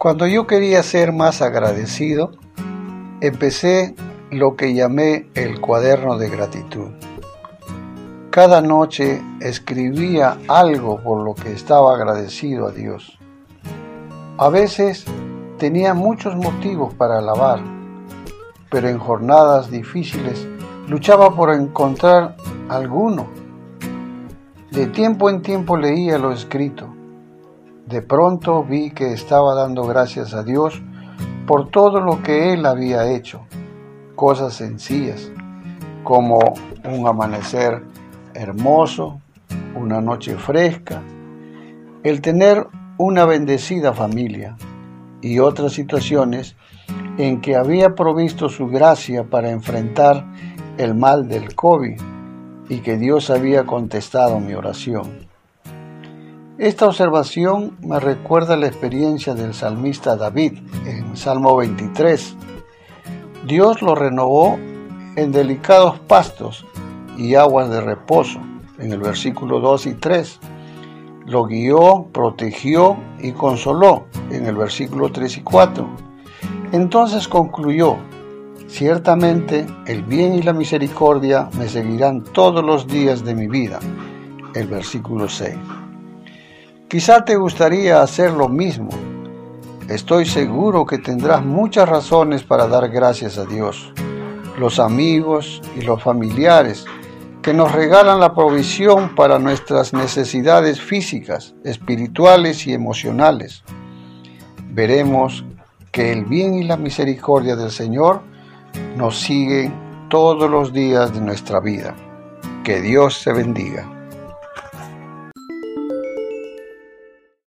Cuando yo quería ser más agradecido, empecé lo que llamé el cuaderno de gratitud. Cada noche escribía algo por lo que estaba agradecido a Dios. A veces tenía muchos motivos para alabar, pero en jornadas difíciles luchaba por encontrar alguno. De tiempo en tiempo leía lo escrito de pronto vi que estaba dando gracias a Dios por todo lo que Él había hecho, cosas sencillas, como un amanecer hermoso, una noche fresca, el tener una bendecida familia y otras situaciones en que había provisto su gracia para enfrentar el mal del COVID y que Dios había contestado mi oración. Esta observación me recuerda la experiencia del salmista David en Salmo 23. Dios lo renovó en delicados pastos y aguas de reposo, en el versículo 2 y 3. Lo guió, protegió y consoló, en el versículo 3 y 4. Entonces concluyó, ciertamente el bien y la misericordia me seguirán todos los días de mi vida, el versículo 6. Quizá te gustaría hacer lo mismo. Estoy seguro que tendrás muchas razones para dar gracias a Dios. Los amigos y los familiares que nos regalan la provisión para nuestras necesidades físicas, espirituales y emocionales. Veremos que el bien y la misericordia del Señor nos siguen todos los días de nuestra vida. Que Dios te bendiga.